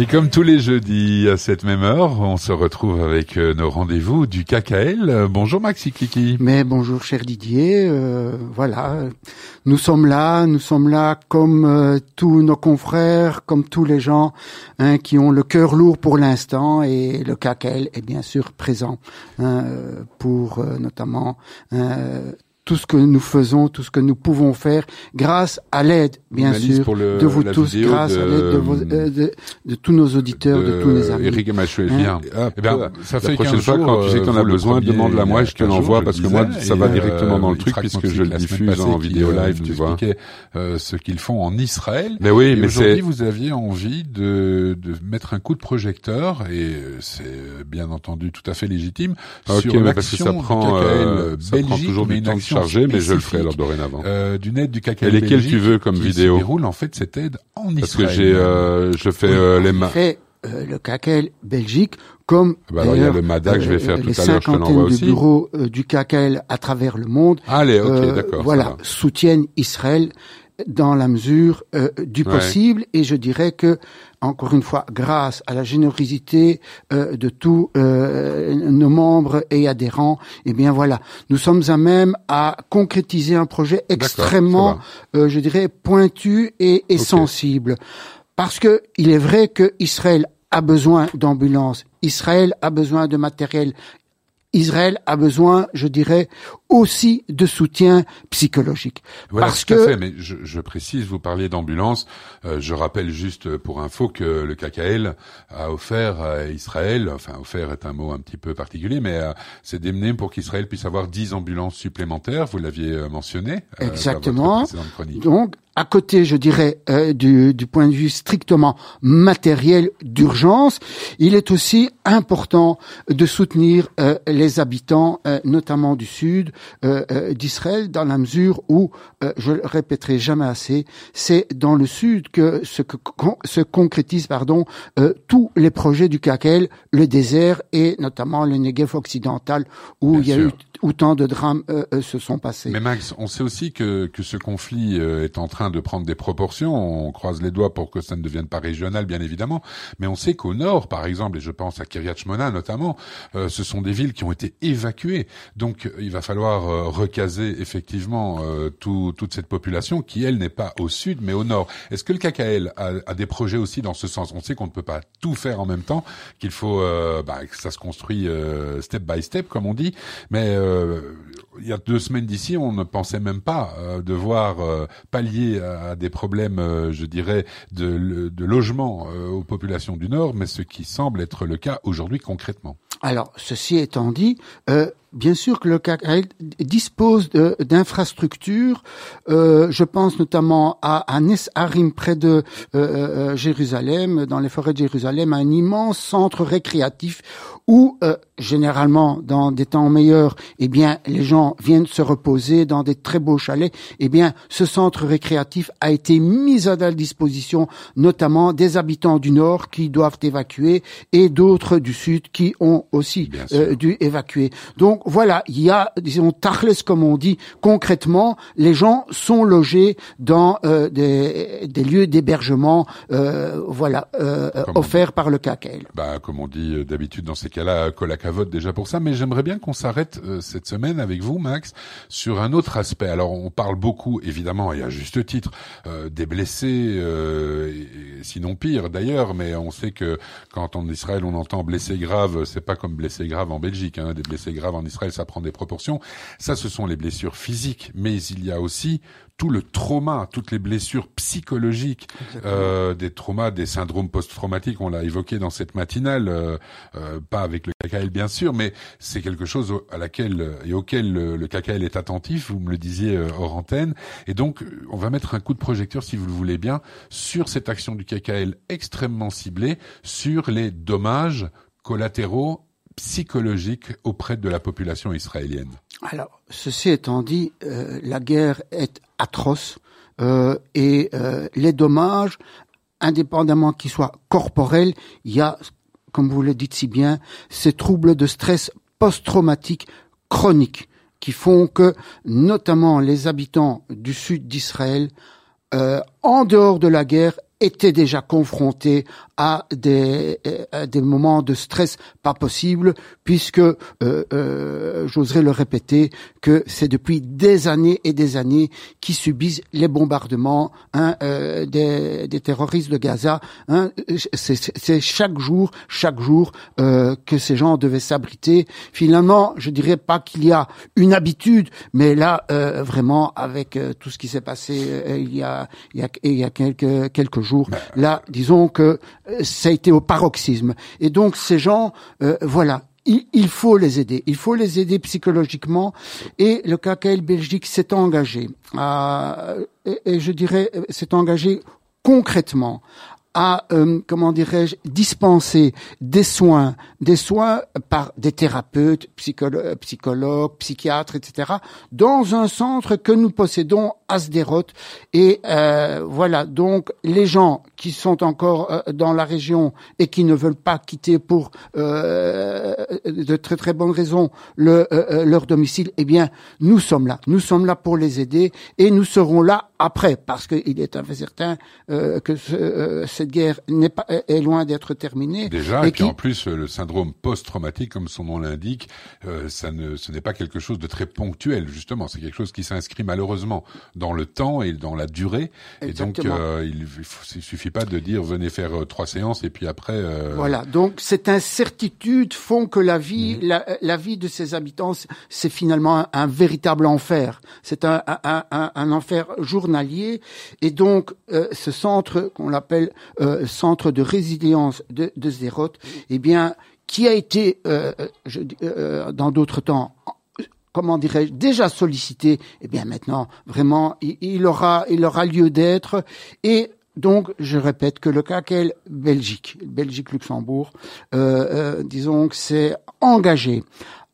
Et comme tous les jeudis à cette même heure, on se retrouve avec euh, nos rendez-vous du KKL. Bonjour Maxi Kiki. Mais bonjour cher Didier. Euh, voilà, nous sommes là, nous sommes là comme euh, tous nos confrères, comme tous les gens hein, qui ont le cœur lourd pour l'instant et le KKL est bien sûr présent hein, pour notamment tout ce que nous faisons, tout ce que nous pouvons faire, grâce à l'aide, bien sûr, de vous tous, grâce à l'aide de, vos, euh, de, de, tous nos auditeurs, de, tous nos amis. Eric Machuel, hein ah, eh bien, ça fait la prochaine fois, quand tu sais que tu en as besoin, demande-la moi, je te l'envoie, parce que moi, ça va directement dans le truc, puisque je le diffuse en vidéo euh, live, tu vois. Euh, ce qu'ils font en Israël. Mais oui, mais aujourd'hui, vous aviez envie de, de mettre un coup de projecteur, et c'est bien entendu tout à fait légitime, sur l'action ça prend, ça prend toujours du temps chargé, mais je le ferai alors dorénavant. Euh, d'une aide du KKL Et lesquelles tu veux comme vidéo déroule en fait cette aide en Israël. Parce que j'ai, euh, je fais euh, les mains. Euh, le KKL Belgique, comme ah bah alors, il y a le MADA que je vais faire euh, tout à l'heure, je te l'envoie aussi. Les bureaux euh, du KKL à travers le monde, Allez, ok, d'accord. Voilà, soutiennent Israël dans la mesure du possible, et je dirais que encore une fois, grâce à la générosité euh, de tous euh, nos membres et adhérents, eh bien voilà, nous sommes à même à concrétiser un projet extrêmement, euh, je dirais, pointu et, sensible. Parce que il est vrai que Israël a besoin d'ambulances, Israël a besoin de matériel, Israël a besoin, je dirais, aussi de soutien psychologique. parce que, fait, mais je, je, précise, vous parliez d'ambulance. Euh, je rappelle juste pour info que le KKL a offert à Israël, enfin offert est un mot un petit peu particulier, mais euh, c'est démené pour qu'Israël puisse avoir 10 ambulances supplémentaires. Vous l'aviez euh, mentionné. Exactement. Donc à côté, je dirais, euh, du, du, point de vue strictement matériel d'urgence, il est aussi important de soutenir euh, les habitants, euh, notamment du sud d'Israël, dans la mesure où, je le répéterai jamais assez, c'est dans le sud que se, se concrétisent pardon, tous les projets du KKL, le désert et notamment le Negev occidental, où il y a eu où tant de drames se sont passés. Mais Max, on sait aussi que, que ce conflit est en train de prendre des proportions. On croise les doigts pour que ça ne devienne pas régional, bien évidemment. Mais on sait qu'au nord, par exemple, et je pense à Kiryat Shmona notamment, euh, ce sont des villes qui ont été évacuées. Donc, euh, il va falloir euh, recaser effectivement tout, toute cette population qui, elle, n'est pas au sud, mais au nord. Est-ce que le KKL a, des projets aussi dans ce sens? On sait qu'on ne peut pas tout faire en même temps, qu'il faut bah, que ça se construit step by step, comme on dit. Mais il y a deux semaines d'ici, on ne pensait même pas devoir pallier à des problèmes, euh, je dirais, de, logement euh, aux populations du Nord, mais ce qui semble être le cas aujourd'hui concrètement. Alors, ceci étant dit, euh, bien sûr que le KKL dispose d'infrastructures. Euh, je pense notamment à, à Harim, près de euh, Jérusalem, dans les forêts de Jérusalem, un immense centre récréatif où généralement dans des temps meilleurs, eh bien les gens viennent se reposer dans des très beaux chalets. Eh bien, ce centre récréatif a été mis à la disposition, notamment des habitants du nord qui doivent évacuer et d'autres du sud qui ont aussi euh, dû évacuer. Donc voilà, il y a, disons, tarles comme on dit, concrètement, les gens sont logés dans euh, des, des, lieux d'hébergement, euh, voilà, euh, offerts par le CACEL. Bah, comme on dit d'habitude dans ces cas-là, Colacavote déjà pour ça, mais j'aimerais bien qu'on s'arrête cette semaine avec vous, Max, sur un autre aspect. Alors, on parle beaucoup, évidemment, et à juste titre, des blessés, sinon pire d'ailleurs, mais on sait que quand en Israël on entend blessés graves, c'est pas comme blessés graves en Belgique. Hein. Des blessés graves en Israël, ça prend des proportions. Ça, ce sont les blessures physiques, mais il y a aussi tout le trauma, toutes les blessures psychologiques, euh, des traumas, des syndromes post-traumatiques, on l'a évoqué dans cette matinale, euh, euh, pas avec le KKL bien sûr, mais c'est quelque chose à laquelle et auquel le, le, KKL est attentif, vous me le disiez hors antenne, et donc on va mettre un coup de projecteur, si vous le voulez bien, sur cette action du KKL extrêmement ciblée, sur les dommages collatéraux psychologique auprès de la population israélienne. Alors, ceci étant dit, euh, la guerre est atroce euh, et euh, les dommages, indépendamment qu'ils soient corporels, il y a, comme vous le dites si bien, ces troubles de stress post-traumatique chroniques qui font que, notamment les habitants du sud d'Israël, en dehors de la guerre, étaient déjà confrontés à des, des moments de stress pas possibles, puisque, euh, euh, j'oserais le répéter, que c'est depuis des années et des années qu'ils subissent les bombardements hein, euh, des, des, terroristes de Gaza. Hein, c'est chaque jour, chaque jour euh, que ces gens devaient s'abriter. Finalement, je dirais pas qu'il y a une habitude, mais là, euh, vraiment, avec euh, tout ce qui s'est passé euh, il y a il y a, il y a quelques quelques jours, bah, là, disons que ça a été au paroxysme. Et donc ces gens, voilà, il, faut les aider. Il faut les aider psychologiquement. Et le KKL Belgique s'est engagé, à, et, je dirais, s'est engagé concrètement à, euh, comment dirais-je, dispenser des soins, des soins par des thérapeutes, psychologues, psychologues, psychiatres, etc., dans un centre que nous possédons à Sderot. Et euh, voilà, donc les gens qui sont encore euh, dans la région et qui ne veulent pas quitter pour euh, de très très bonnes raisons le, euh, leur domicile, eh bien, nous sommes là. Nous sommes là pour les aider et nous serons là après, parce qu'il est un fait certain que ce, cette guerre n'est pas est loin d'être terminée. Déjà, et, puis en plus, le syndrome post-traumatique, comme son nom l'indique, ça ne, ce n'est pas quelque chose de très ponctuel, justement. C'est quelque chose qui s'inscrit malheureusement dans le temps et dans la durée. Et donc, euh, il, il suffit pas de dire venez faire euh, trois séances et puis après. Euh... Voilà. Donc, cette incertitude font que la vie, mhm. la, la, vie de ces habitants, c'est finalement un, véritable enfer. C'est un, un, un, enfer journalier. Et donc, euh, ce centre qu'on appelle euh, centre de résilience de, de Zerot, eh bien, qui a été, je, dans d'autres temps, comment dirais-je, déjà sollicité, eh bien maintenant, vraiment, il, aura, il aura lieu d'être. Et donc, je répète que le KKL Belgique, Belgique-Luxembourg, euh, euh, disons que c'est engagé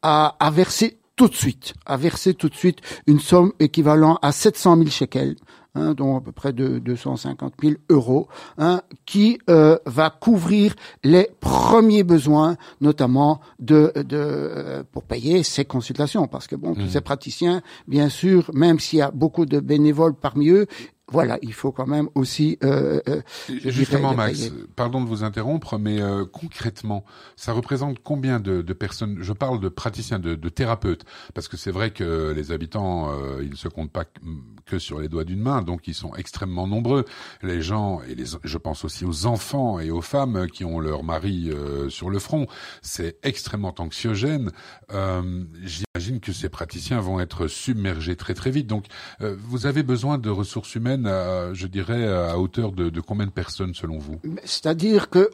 à, à verser tout de suite, à verser tout de suite une somme équivalente à 700 000 shekels, hein, dont à peu près de 250 000 euros, hein, qui euh, va couvrir les premiers besoins, notamment de, de euh, pour payer ces consultations, parce que bon, tous mmh. ces praticiens, bien sûr, même s'il y a beaucoup de bénévoles parmi eux, voilà, il faut quand même aussi. Euh, euh Justement, Max, pardon de vous interrompre, mais euh, concrètement, ça représente combien de, de, personnes? Je parle de praticiens, de, de thérapeutes, parce que c'est vrai que les habitants, euh, ils ne se comptent pas que sur les doigts d'une main, donc ils sont extrêmement nombreux. Les gens, et les, je pense aussi aux enfants et aux femmes qui ont leur mari euh, sur le front, c'est extrêmement anxiogène. J'imagine que ces praticiens vont être submergés très très vite. Donc, vous avez besoin de ressources humaines je dirais, à hauteur de, de combien de personnes selon vous? C'est-à-dire que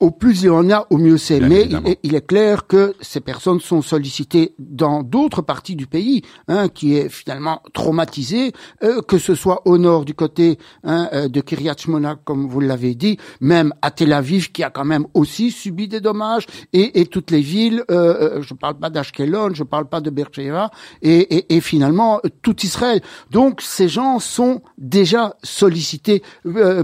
au plus il y en a, au mieux c'est. Mais il est, clair que ces personnes sont sollicitées dans d'autres parties du pays, hein, qui est finalement traumatisé, euh, que ce soit au nord du côté hein, euh, de Kiryat Shmona, comme vous l'avez dit, même à Tel Aviv, qui a quand même aussi subi des dommages, et, et toutes les villes. Euh, euh je parle pas d'Ashkelon, je parle pas de Beersheba, et, et, et, finalement tout Israël. Donc ces gens sont déjà sollicités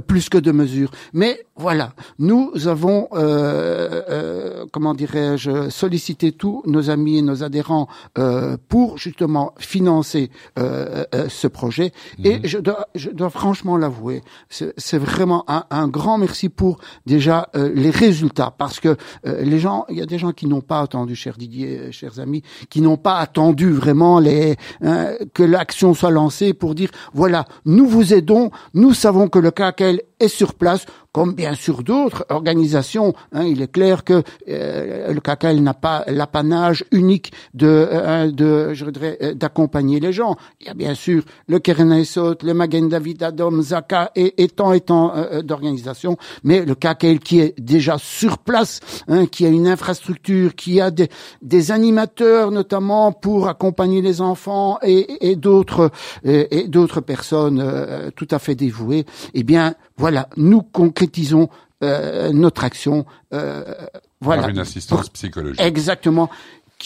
plus que de mesure. Mais voilà, nous avons euh, euh, comment dirais-je, solliciter tous nos amis et nos adhérents euh, pour justement financer ce projet. Et mhm. je dois, je dois franchement l'avouer, c'est vraiment un, un, grand merci pour déjà les résultats, parce que les gens, il y a des gens qui n'ont pas attendu, cher Didier, chers amis, qui n'ont pas attendu vraiment les hein, que l'action soit lancée pour dire voilà, nous vous aidons, nous savons que le KKL est sur place, comme bien sûr d'autres organisations. Hein, il est clair que euh, le CACAL n'a pas l'apanage unique de, euh, de je voudrais euh, d'accompagner les gens. Il y a bien sûr le Keren le Magen David Adom, Zaka et, et tant et tant d'organisations, mais le CACAL qui est déjà sur place, hein, qui a une infrastructure, qui a des, des animateurs notamment pour accompagner les enfants et, et d'autres et, d'autres personnes tout à fait dévouées. Eh bien, voilà, nous concrétisons euh, notre action. Euh, voilà. Par une assistance psychologique. Exactement.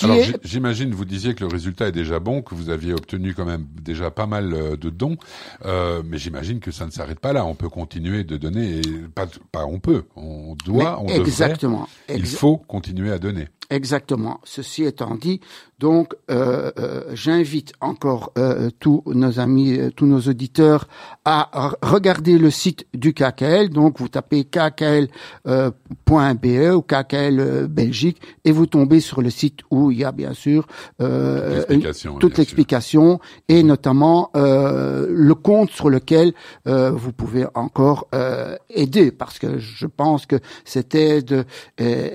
Alors j'imagine, vous disiez que le résultat est déjà bon, que vous aviez obtenu quand même déjà pas mal euh, de dons, euh, mais j'imagine que ça ne s'arrête pas là. On peut continuer de donner, et pas, pas on peut, on doit, on exactement. il faut continuer à donner. Exactement. Ceci étant dit, Donc, euh, euh, j'invite encore euh, tous nos amis, tous nos auditeurs à regarder le site du KKL. Donc, vous tapez kkl.be ou KKL Belgique et vous tombez sur le site où il y a bien sûr toute l'explication et notamment le compte sur lequel vous pouvez encore aider parce que je pense que cette aide,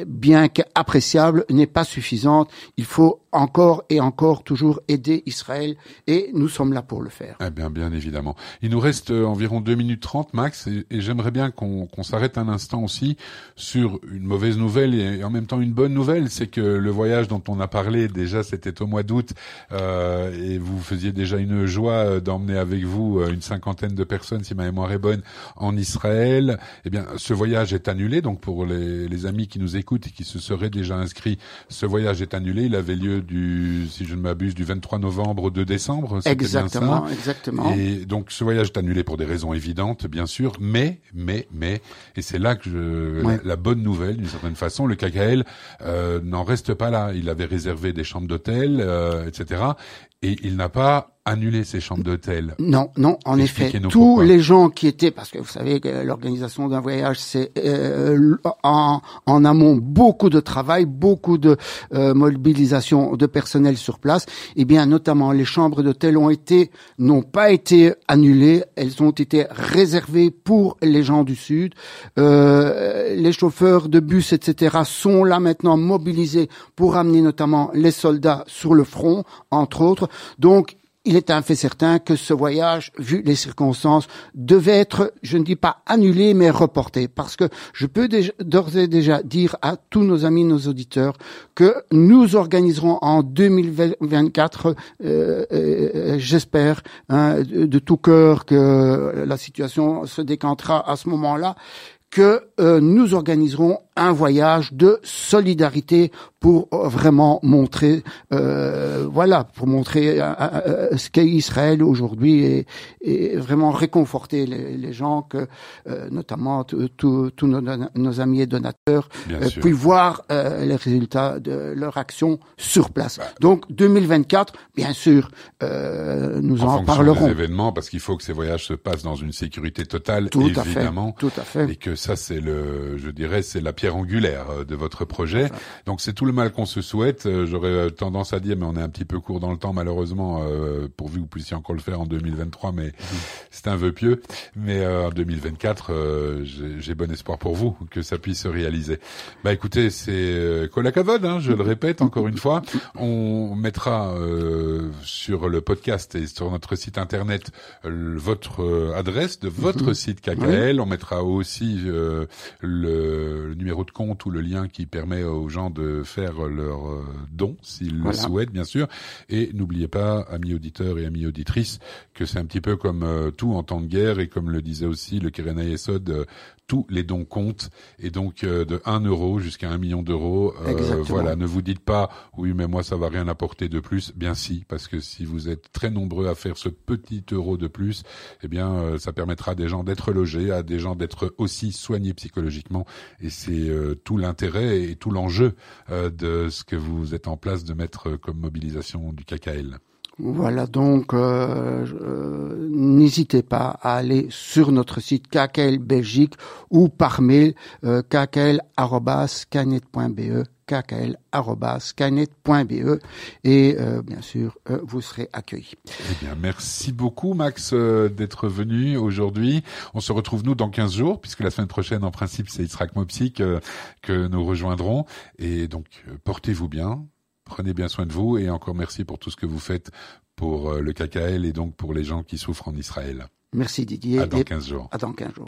bien qu'appréciable, n'est pas suffisante. Il faut encore et encore toujours aider Israël et nous sommes là pour le faire. Eh bien, bien évidemment. Il nous reste euh, environ 2 minutes 30 max et, j'aimerais bien qu'on s'arrête un instant aussi sur une mauvaise nouvelle et en même temps une bonne nouvelle, c'est que le voyage dont on a parlé déjà c'était au mois d'août euh, et vous faisiez déjà une joie euh, d'emmener avec vous une cinquantaine de personnes si ma mémoire est bonne en Israël. Eh bien, ce voyage est annulé donc pour les amis qui nous écoutent et qui se seraient déjà inscrits, ce voyage est annulé. Il avait lieu du, si je ne m'abuse, du 23 novembre au 2 décembre. Exactement, bien ça. exactement. Et donc ce voyage est annulé pour des raisons évidentes, bien sûr, mais, mais, mais, et c'est là que je, la, bonne nouvelle, d'une certaine façon, le KKL euh, n'en reste pas là. Il avait réservé des chambres d'hôtel, euh, etc. Et il n'a pas annulé ces chambres d'hôtel. Non, non, en effet, tous les gens qui étaient, parce que vous savez que l'organisation d'un voyage, c'est euh, en, en, amont beaucoup de travail, beaucoup de euh, mobilisation de personnel sur place. Et eh bien, notamment, les chambres d'hôtel ont été, n'ont pas été annulées, elles ont été réservées pour les gens du Sud. Euh, les chauffeurs de bus, etc., sont là maintenant mobilisés pour amener notamment les soldats sur le front, entre autres. Donc, il est un fait certain que ce voyage, vu les circonstances, devait être, je ne dis pas annulé, mais reporté. Parce que je peux d'ores et déjà dire à tous nos amis, nos auditeurs, que nous organiserons en 2024, euh, euh, j'espère, hein, de, tout cœur que la situation se décantera à ce moment-là, que euh, nous organiserons un voyage de solidarité pour euh, vraiment montrer, euh, voilà, pour montrer euh, euh, ce qu'est Israël aujourd'hui et, et, vraiment réconforter les, les gens que, euh, notamment tous nos, nos, amis et donateurs, puissent voir les résultats de leur action sur place. Bah. Donc 2024, bien sûr, nous en, en parlerons. Des événements, parce qu'il faut que ces voyages se passent dans une sécurité totale, tout évidemment, à fait, tout à fait, et que ça c'est le, je dirais, c'est la pierre angulaire euh, de votre projet. Donc c'est tout le mal qu'on se souhaite. Euh, j'aurais euh, tendance à dire, mais on est un petit peu court dans le temps malheureusement, pourvu que vous puissiez encore le faire en 2023, mais mhm. c'est un vœu pieux. Mais en 2024, j'ai bon espoir pour vous que ça puisse se réaliser. Bah écoutez, c'est Colacavode, hein, je le répète encore une fois. On mettra sur le podcast et sur notre site internet votre adresse de votre mhm. site KKL. On mettra aussi le, numéro de compte ou le lien qui permet aux gens de faire leur euh, don s'ils le souhaitent bien sûr. Et n'oubliez pas, amis auditeurs et amis auditrices, que c'est un petit peu comme euh, tout en temps de guerre et comme le disait aussi le Kerena Yesod, euh, tous les dons comptent et donc de 1 euro jusqu'à 1 million d'euros. voilà, ne vous dites pas oui mais moi ça va rien apporter de plus. Bien si, parce que si vous êtes très nombreux à faire ce petit euro de plus, eh bien ça permettra à des gens d'être logés, à des gens d'être aussi soignés psychologiquement et c'est tout l'intérêt et tout l'enjeu euh, de ce que vous êtes en place de mettre comme mobilisation du KKL. Voilà, donc euh, euh, n'hésitez pas à aller sur notre site KKL Belgique ou par mail euh, kkl.scanet.be kkl.scanet.be et euh, bien sûr euh, vous serez accueillis. Eh bien merci beaucoup Max euh, d'être venu aujourd'hui. On se retrouve nous dans 15 jours puisque la semaine prochaine en principe c'est Israq Mopsik que nous rejoindrons et donc portez-vous bien. Prenez bien soin de vous et encore merci pour tout ce que vous faites pour le KKL et donc pour les gens qui souffrent en Israël. Merci Didier. À dans 15 jours. À dans 15 jours.